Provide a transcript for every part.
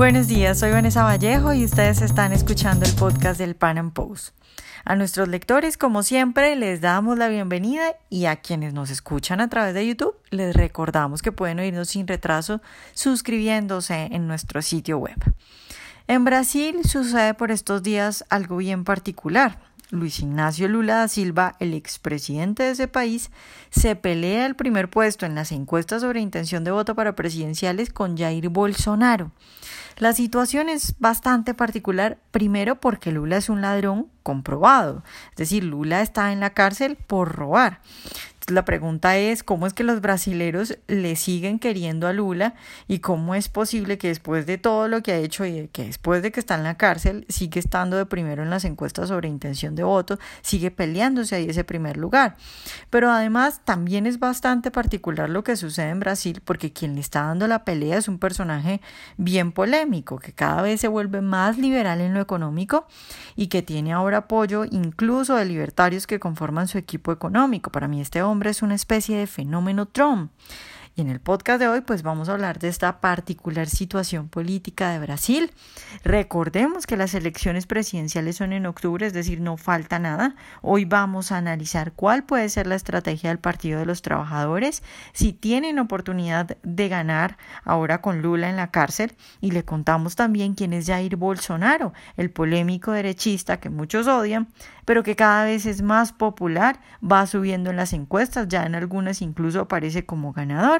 Buenos días, soy Vanessa Vallejo y ustedes están escuchando el podcast del Pan Am Post. A nuestros lectores, como siempre, les damos la bienvenida y a quienes nos escuchan a través de YouTube, les recordamos que pueden oírnos sin retraso suscribiéndose en nuestro sitio web. En Brasil sucede por estos días algo bien particular. Luis Ignacio Lula da Silva, el expresidente de ese país, se pelea el primer puesto en las encuestas sobre intención de voto para presidenciales con Jair Bolsonaro. La situación es bastante particular, primero porque Lula es un ladrón comprobado, es decir, Lula está en la cárcel por robar la pregunta es cómo es que los brasileros le siguen queriendo a Lula y cómo es posible que después de todo lo que ha hecho y que después de que está en la cárcel sigue estando de primero en las encuestas sobre intención de voto, sigue peleándose ahí ese primer lugar. Pero además también es bastante particular lo que sucede en Brasil porque quien le está dando la pelea es un personaje bien polémico que cada vez se vuelve más liberal en lo económico y que tiene ahora apoyo incluso de libertarios que conforman su equipo económico. Para mí este hombre es una especie de fenómeno Trump. Y en el podcast de hoy pues vamos a hablar de esta particular situación política de Brasil. Recordemos que las elecciones presidenciales son en octubre, es decir, no falta nada. Hoy vamos a analizar cuál puede ser la estrategia del Partido de los Trabajadores, si tienen oportunidad de ganar ahora con Lula en la cárcel y le contamos también quién es Jair Bolsonaro, el polémico derechista que muchos odian, pero que cada vez es más popular, va subiendo en las encuestas, ya en algunas incluso aparece como ganador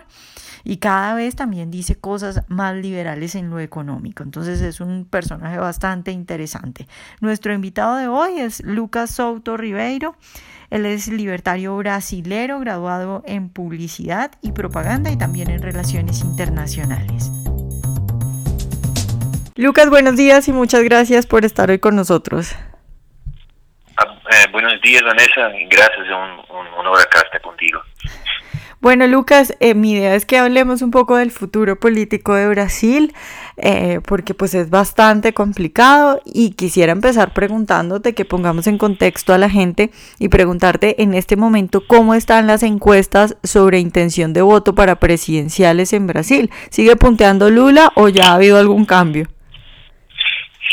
y cada vez también dice cosas más liberales en lo económico. Entonces es un personaje bastante interesante. Nuestro invitado de hoy es Lucas Souto Ribeiro. Él es libertario brasilero, graduado en publicidad y propaganda y también en relaciones internacionales. Lucas, buenos días y muchas gracias por estar hoy con nosotros. Eh, buenos días, Vanessa. Gracias, un, un honor acá estar contigo. Bueno, Lucas, eh, mi idea es que hablemos un poco del futuro político de Brasil, eh, porque pues es bastante complicado y quisiera empezar preguntándote que pongamos en contexto a la gente y preguntarte en este momento cómo están las encuestas sobre intención de voto para presidenciales en Brasil. ¿Sigue punteando Lula o ya ha habido algún cambio?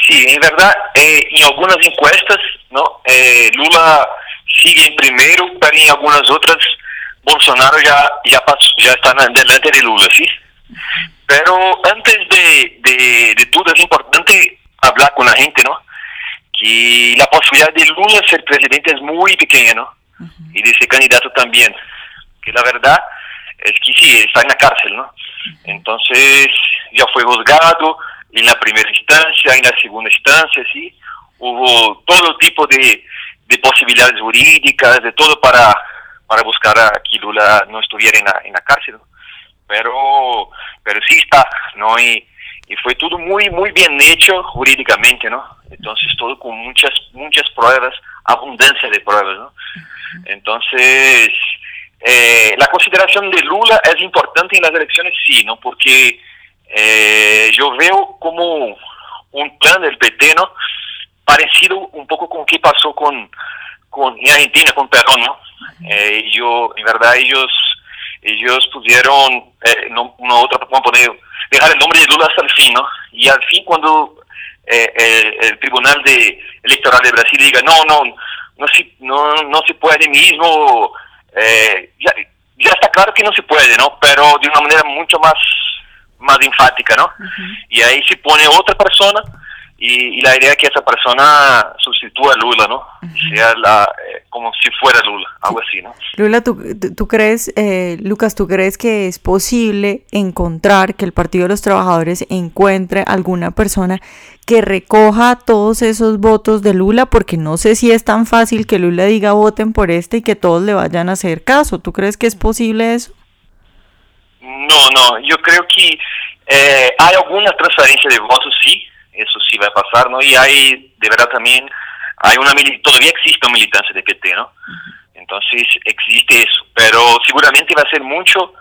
Sí, en verdad, en algunas encuestas ¿no? Eh, Lula sigue en primero, pero en algunas otras Bolsonaro ya, ya, pasó, ya está delante de Lula, ¿sí? Pero antes de, de, de todo es importante hablar con la gente, ¿no? Que la posibilidad de Lula ser presidente es muy pequeña, ¿no? Y de ser candidato también. Que la verdad es que sí, está en la cárcel, ¿no? Entonces ya fue juzgado en la primera instancia, en la segunda instancia, ¿sí? hubo todo tipo de, de posibilidades jurídicas, de todo para, para buscar a que Lula no estuviera en la, cárcel. Pero, pero sí está, ¿no? Y, y fue todo muy, muy bien hecho jurídicamente, ¿no? Entonces todo con muchas, muchas pruebas, abundancia de pruebas, ¿no? Entonces, eh, la consideración de Lula es importante en las elecciones, sí, ¿no? Porque eh, yo veo como un plan del PT, ¿no? parecido un poco con qué pasó con, con en Argentina, con Perón, ¿no? Eh, yo, en verdad, ellos ellos pudieron, eh, no, no otra, poner, dejar el nombre de Lula hasta el fin, ¿no? Y al fin cuando eh, el, Tribunal de Electoral de Brasil diga, no, no, no se, no, no se puede mismo, eh, ya, ya está claro que no se puede, ¿no? Pero de una manera mucho más, más enfática, ¿no? Y ahí se pone otra persona y, la idea es que esa persona sustituya a Lula, ¿no? Sea la, como si fuera Lula, algo así, ¿no? Lula, ¿tú, tú crees, eh, Lucas, tú crees que es posible encontrar que el Partido de los Trabajadores encuentre alguna persona que recoja todos esos votos de Lula? Porque no sé si es tan fácil que Lula diga voten por este y que todos le vayan a hacer caso. ¿Tú crees que es posible eso? No, no, yo creo que eh, hay alguna transferencia de votos, sí, eso sí va a pasar, ¿no? Y hay, de verdad también, hay una todavía existe una militancia de PT, ¿no? Entonces existe eso, pero seguramente va a ser mucho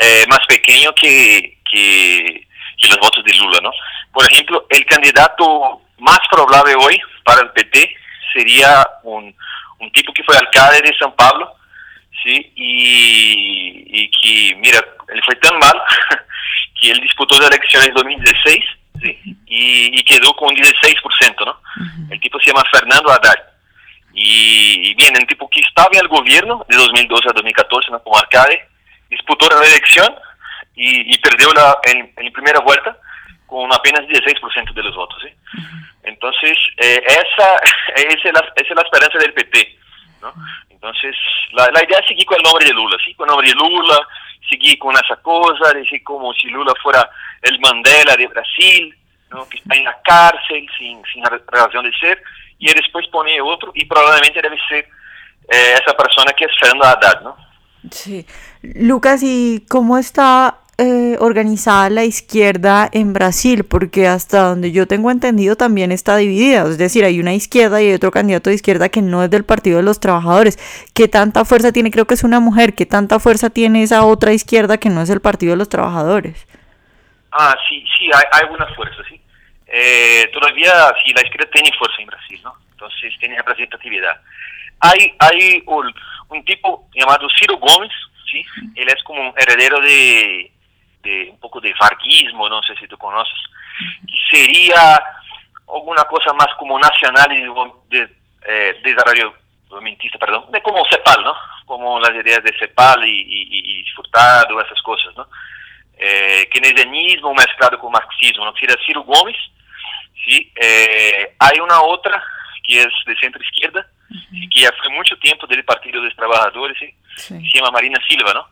eh, más pequeño que, que, los votos de Lula, ¿no? Por ejemplo, el candidato más probable hoy para el PT sería un, un tipo que fue alcalde de San Pablo, ¿sí? Y, que, mira, él fue tan mal que él disputó las elecciones 2016 Sí, y, y quedó con 16%, ¿no? Uh -huh. El tipo se llama Fernando Haddad. Y, y, bien, el tipo que estaba en el gobierno de 2012 a 2014 en la Comarcade, disputó la reelección y, y perdió la, en, en, primera vuelta con apenas 16% de los votos. ¿sí? Uh -huh. Entonces, eh, esa, esa, es la, esa, es la, esperanza del PT. ¿no? Entonces, la, la, idea es seguir con el nombre de Lula, ¿sí? con el nombre de Lula, seguir con esa cosa, decir como si Lula fuera el Mandela de Brasil, ¿no? que está en la cárcel sin, sin razón de ser, y después pone otro, y probablemente debe ser eh, esa persona que es Fernando Haddad, ¿no? Sí. Lucas, ¿y cómo está eh, organizada la izquierda en Brasil? Porque hasta donde yo tengo entendido también está dividida. Es decir, hay una izquierda y hay otro candidato de izquierda que no es del Partido de los Trabajadores. ¿Qué tanta fuerza tiene? Creo que es una mujer. ¿Qué tanta fuerza tiene esa otra izquierda que no es el Partido de los Trabajadores? Ah, sí, sí, hay, alguna fuerza, sí. Eh, todavía sí, la izquierda tiene fuerza en Brasil, ¿no? Entonces tiene representatividad. Hay, hay un, un tipo llamado Ciro Gomes, ¿sí? Él es como un heredero de, de un poco de varguismo, no sé si tú conoces, que sería alguna cosa más como nacional y de, eh, desarrollo perdón, de como CEPAL, ¿no? Como las ideas de CEPAL y, y, y Furtado, esas cosas, ¿no? Eh, keynesianismo mezclado con marxismo, ¿no? Sería Ciro Gomes, ¿sí? Eh, hay una otra que es de centro izquierda, y que ya fue mucho tiempo del Partido de los Trabajadores, se llama Marina Silva, ¿no?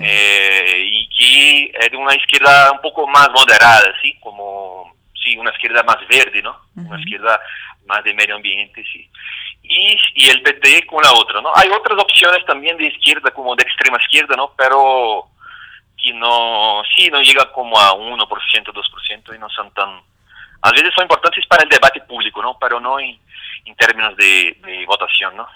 Eh, y que es de una izquierda un poco más moderada, ¿sí? Como, sí, una izquierda más verde, ¿no? Una izquierda más de medio ambiente, sí. Y, y el PT con la otra, ¿no? Hay otras opciones también de izquierda, como de extrema izquierda, ¿no? Pero que no, sí, no llega como a 1%, 2% y no son tan... A veces son importantes para el debate público, ¿no? Pero no en en términos de, votación, ¿no?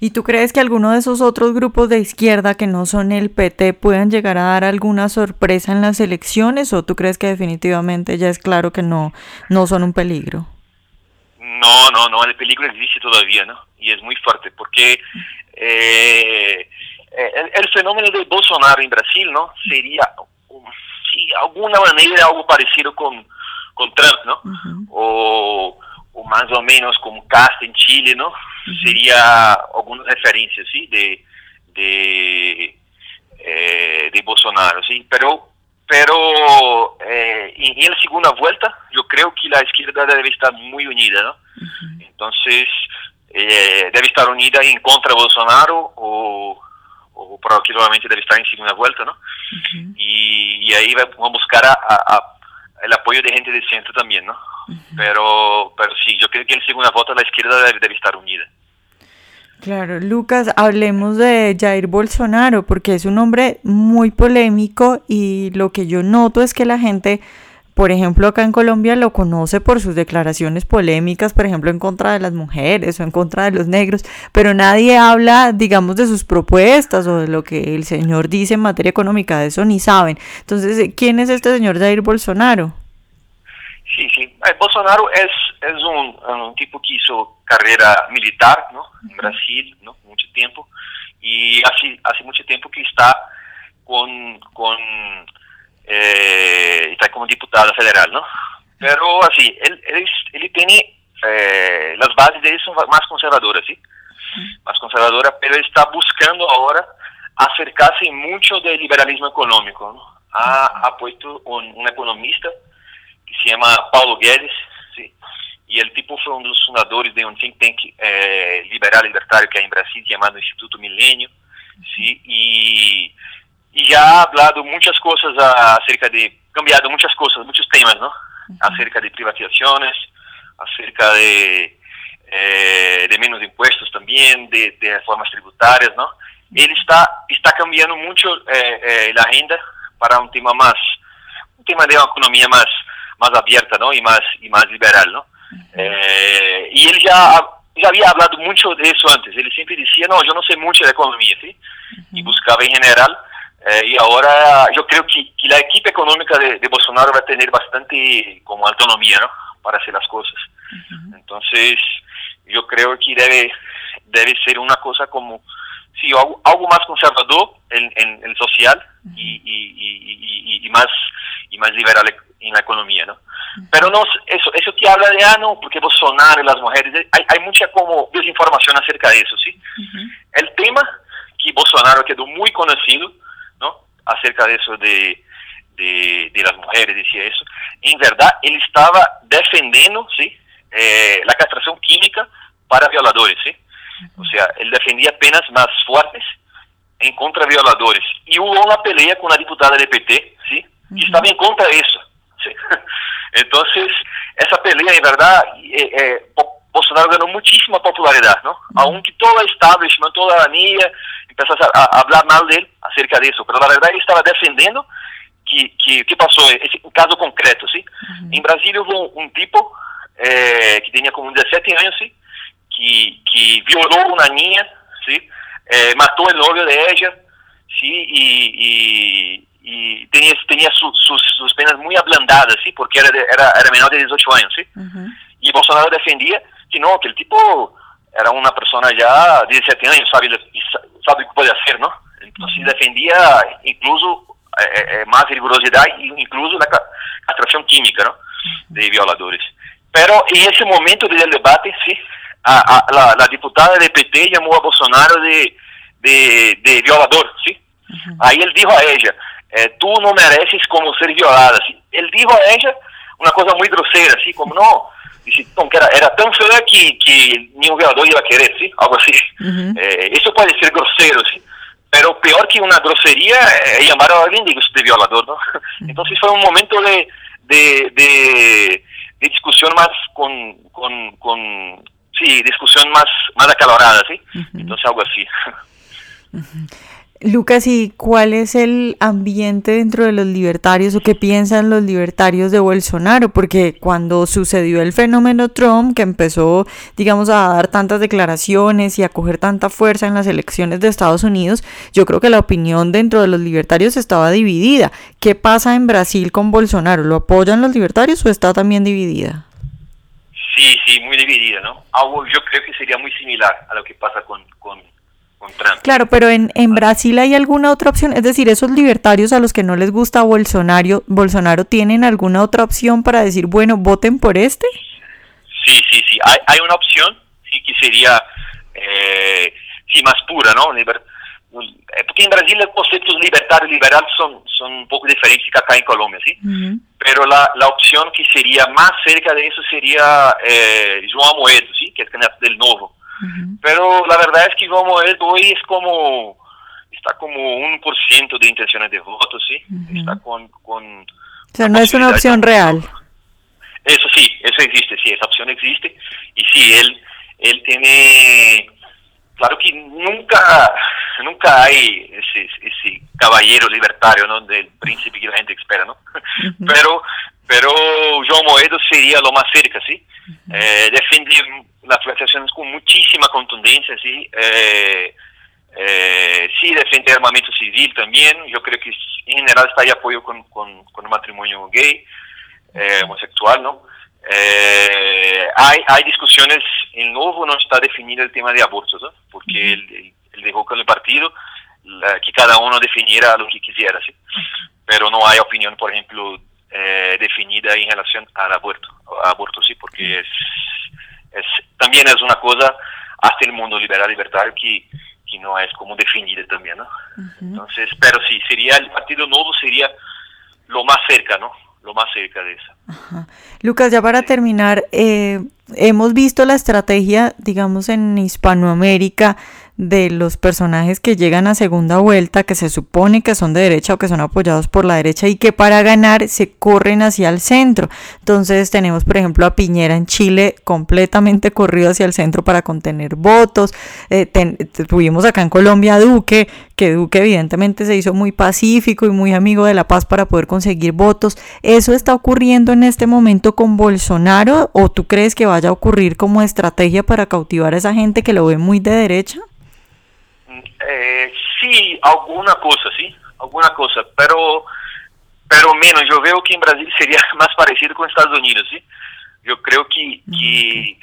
¿Y tú crees que alguno de esos otros grupos de izquierda que no son el PT puedan llegar a dar alguna sorpresa en las elecciones o tú crees que definitivamente ya es claro que no, no son un peligro? No, no, no, el peligro existe todavía, ¿no? Y es muy fuerte porque eh, el, fenómeno de Bolsonaro en Brasil, ¿no? Sería, de alguna manera algo parecido con, con Trump, ¿no? O o más o menos como Casta en Chile, ¿no? Sería algunas referencias, ¿sí? De, de, eh, de Bolsonaro, ¿sí? Pero, pero eh, en, la segunda vuelta yo creo que la izquierda debe estar muy unida, ¿no? Entonces, eh, debe estar unida en contra de Bolsonaro o, o probablemente debe estar en segunda vuelta, ¿no? y, y, ahí vamos a buscar a, el apoyo de gente de centro también, ¿no? pero, pero sí, yo creo que en segunda voto la izquierda debe, estar unida. Claro, Lucas, hablemos de Jair Bolsonaro, porque es un hombre muy polémico y lo que yo noto es que la gente, por ejemplo, acá en Colombia lo conoce por sus declaraciones polémicas, por ejemplo, en contra de las mujeres o en contra de los negros, pero nadie habla, digamos, de sus propuestas o de lo que el señor dice en materia económica, de eso ni saben. Entonces, ¿quién es este señor Jair Bolsonaro? Sí, sí. Eh, Bolsonaro es, es un, un, tipo que hizo carrera militar ¿no? en Brasil ¿no? mucho tiempo y hace, hace mucho tiempo que está con, con eh, como diputado federal, ¿no? Pero así, él, él, él tiene eh, las bases de él son más conservadoras, ¿sí? Más conservadora, pero está buscando ahora acercarse mucho del liberalismo económico, ¿no? Ha, ha puesto un, un economista se llama Paulo Guedes, ¿sí? y el tipo fue uno de los fundadores de un think tank eh, liberal libertario que hay en Brasil llamado Instituto Milenio, ¿sí? y, y ya ha hablado muchas cosas acerca de, cambiado muchas cosas, muchos temas, ¿no? Acerca de privatizaciones, acerca de, eh, de menos impuestos también, de, de reformas tributarias, ¿no? Él está, está cambiando mucho eh, eh, la agenda para un tema más, un tema de una economía más más abierta ¿no? y, más, y más liberal. ¿no? Eh, y él ya, ya había hablado mucho de eso antes. Él siempre decía, no, yo no sé mucho de economía, ¿sí? Y buscaba en general. Eh, y ahora yo creo que, que la equipa económica de, de, Bolsonaro va a tener bastante como autonomía, ¿no? Para hacer las cosas. Entonces, yo creo que debe, debe ser una cosa como, sí, algo, algo más conservador en, en el social y, y, y, y, más, y más liberal en la economía, ¿no? Pero no, eso, eso te habla de, ah, no, porque Bolsonaro las mujeres, hay, hay mucha como desinformación acerca de eso, ¿sí? El tema que Bolsonaro quedó muy conocido, ¿no? Acerca de eso de, de, de las mujeres, decía eso. En verdad, él estaba defendiendo, ¿sí? Eh, la castración química para violadores, ¿sí? O sea, él defendía penas más fuertes en contra de violadores. Y hubo una pelea con la diputada del PT, ¿sí? Que estaba en contra de eso. ¿sí? Entonces, esa pelea, en verdad, eh, eh, Bolsonaro ganó muchísima popularidad, ¿no? Aunque todo el establishment, toda la niña empezó a, hablar mal de él acerca de eso, pero la verdad él estaba defendiendo que, que, que pasó, ese caso concreto, ¿sí? En Brasil hubo un, tipo eh, que tenía como 17 años, ¿sí? Que, que violó una niña, ¿sí? Eh, mató el novio de ella, ¿sí? Y, y, y tenía, tenía su, sus, sus, penas muy ablandadas, ¿sí? Porque era, de, era, era menor de 18 años, ¿sí? Y Bolsonaro defendía que no, que el tipo era una persona ya de 17 años, sabe, sabe qué puede hacer, ¿no? Entonces defendía incluso eh, eh, más rigurosidad incluso la castración química, ¿no? De violadores. Pero en ese momento del debate, sí, a, a, la, la, diputada del PT llamó a Bolsonaro de, de, de violador, ¿sí? Ahí él dijo a ella, eh, tú no mereces como ser violada, ¿sí? Él dijo a ella una cosa muy grosera, ¿sí? Como, no, dice, que era, era tan fea que, que ni un violador iba a querer, ¿sí? Algo así. Uh -huh. eh, eso puede ser grosero, ¿sí? Pero peor que una grosería, eh, llamar a alguien de, de violador, ¿no? Entonces fue un momento de, de, de, de discusión más con, con, con, sí, discusión más, más acalorada, ¿sí? Entonces algo así. Lucas, ¿y cuál es el ambiente dentro de los libertarios o qué piensan los libertarios de Bolsonaro? Porque cuando sucedió el fenómeno Trump, que empezó, digamos, a dar tantas declaraciones y a coger tanta fuerza en las elecciones de Estados Unidos, yo creo que la opinión dentro de los libertarios estaba dividida. ¿Qué pasa en Brasil con Bolsonaro? ¿Lo apoyan los libertarios o está también dividida? Sí, sí, muy dividida, ¿no? Algo yo creo que sería muy similar a lo que pasa con, con Claro, pero en, en Brasil hay alguna otra opción, es decir, esos libertarios a los que no les gusta Bolsonaro, Bolsonaro tienen alguna otra opción para decir, bueno, voten por este. Sí, sí, sí, hay, hay una opción, sí, que sería, eh, sí, más pura, ¿no? Liber porque en Brasil los conceptos libertario y liberal son, son un poco diferentes que acá en Colombia, ¿sí? Uh -huh. Pero la, la opción que sería más cerca de eso sería eh, João Moedo, ¿sí? Que es candidato del Novo. Uh -huh. Pero la verdad es que João Es como, está como 1% de intenciones de voto, ¿sí? Uh -huh. Está con... con o sea, no es una opción de... real. Eso sí, eso existe, sí, esa opción existe. Y sí, él, él tiene... Claro que nunca nunca hay ese, ese caballero libertario, ¿no? Del príncipe que la gente espera, ¿no? Uh -huh. Pero pero João Moedo sería lo más cerca, ¿sí? Uh -huh. eh, las privatizaciones con muchísima contundencia, ¿sí? Eh, eh, sí, defiende armamento civil también. Yo creo que en general está de apoyo con, con, con el matrimonio gay, eh, homosexual, ¿no? Eh, hay, hay discusiones, el nuevo no está definido el tema de abortos, ¿no? Porque el, el dejó con el partido la, que cada uno definiera lo que quisiera, ¿sí? Pero no hay opinión, por ejemplo, eh, definida en relación al aborto, aborto sí, porque es, es, también es una cosa hasta el mundo liberal libertario que, que no es como definida también, ¿no? Uh -huh. Entonces, pero sí, sería el Partido Nuevo sería lo más cerca, ¿no? Lo más cerca de eso. Ajá. Lucas, ya para sí. terminar, eh, hemos visto la estrategia, digamos, en Hispanoamérica de los personajes que llegan a segunda vuelta, que se supone que son de derecha o que son apoyados por la derecha y que para ganar se corren hacia el centro. Entonces tenemos, por ejemplo, a Piñera en Chile completamente corrido hacia el centro para contener votos. Eh, tuvimos acá en Colombia a Duque, que Duque evidentemente se hizo muy pacífico y muy amigo de la paz para poder conseguir votos. ¿Eso está ocurriendo en este momento con Bolsonaro o tú crees que vaya a ocurrir como estrategia para cautivar a esa gente que lo ve muy de derecha? Eh, sí, alguna cosa, sí, alguna cosa, pero pero menos. Yo veo que en Brasil sería más parecido con Estados Unidos, sí. Yo creo que que,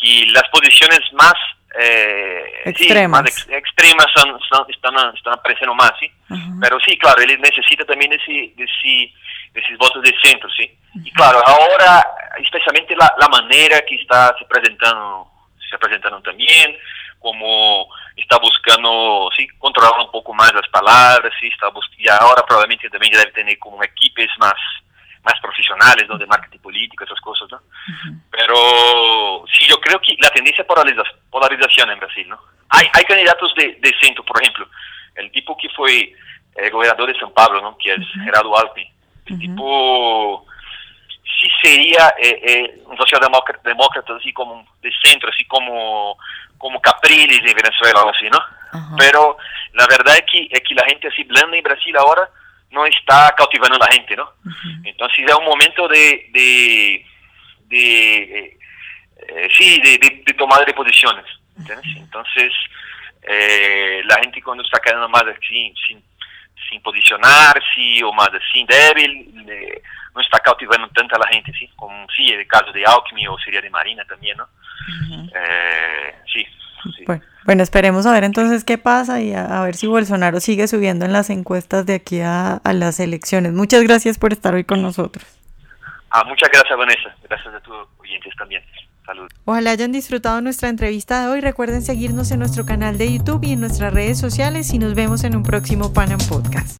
que las posiciones más eh, extremas, sí, más ex, extremas son, son, están, están apareciendo más, sí. Uh -huh. Pero sí, claro, él necesita también ese, ese, esos votos de centro, sí. Uh -huh. claro, ahora, especialmente la, la manera que está se presentando, se presentando también, como está buscando sí, controlar un poco más las palabras, sí, está y ahora probablemente también debe tener como equipos más más profesionales, ¿no? De marketing político, esas cosas, ¿no? Pero sí, yo creo que la tendencia es polarización en Brasil, ¿no? Hay, hay candidatos de, de centro, por ejemplo, el tipo que fue gobernador de São Paulo, ¿no? Que es Gerardo Alckmin. El tipo sí sería eh, eh, un socialdemócrata así como de centro, así como como Capriles en Venezuela, algo así, ¿no? Pero la verdad es que, es que la gente así blanda en Brasil ahora no está cautivando a la gente, ¿no? Entonces es un momento de, de, de eh, sí, de, de, tomar de posiciones, Entonces eh, la gente cuando está quedando más así, sin, sin posicionarse o más así débil, no está cautivando tanto a la gente, ¿sí? Como sí, el caso de Alckmin o sería de Marina también, ¿no? eh, sí, Bueno, esperemos a ver entonces qué pasa y a, ver si Bolsonaro sigue subiendo en las encuestas de aquí a, las elecciones. Muchas gracias por estar hoy con nosotros. Ah, muchas gracias, Vanessa. Gracias a tus oyentes también. Saludos. Ojalá hayan disfrutado nuestra entrevista de hoy. Recuerden seguirnos en nuestro canal de YouTube y en nuestras redes sociales y nos vemos en un próximo Panam Podcast.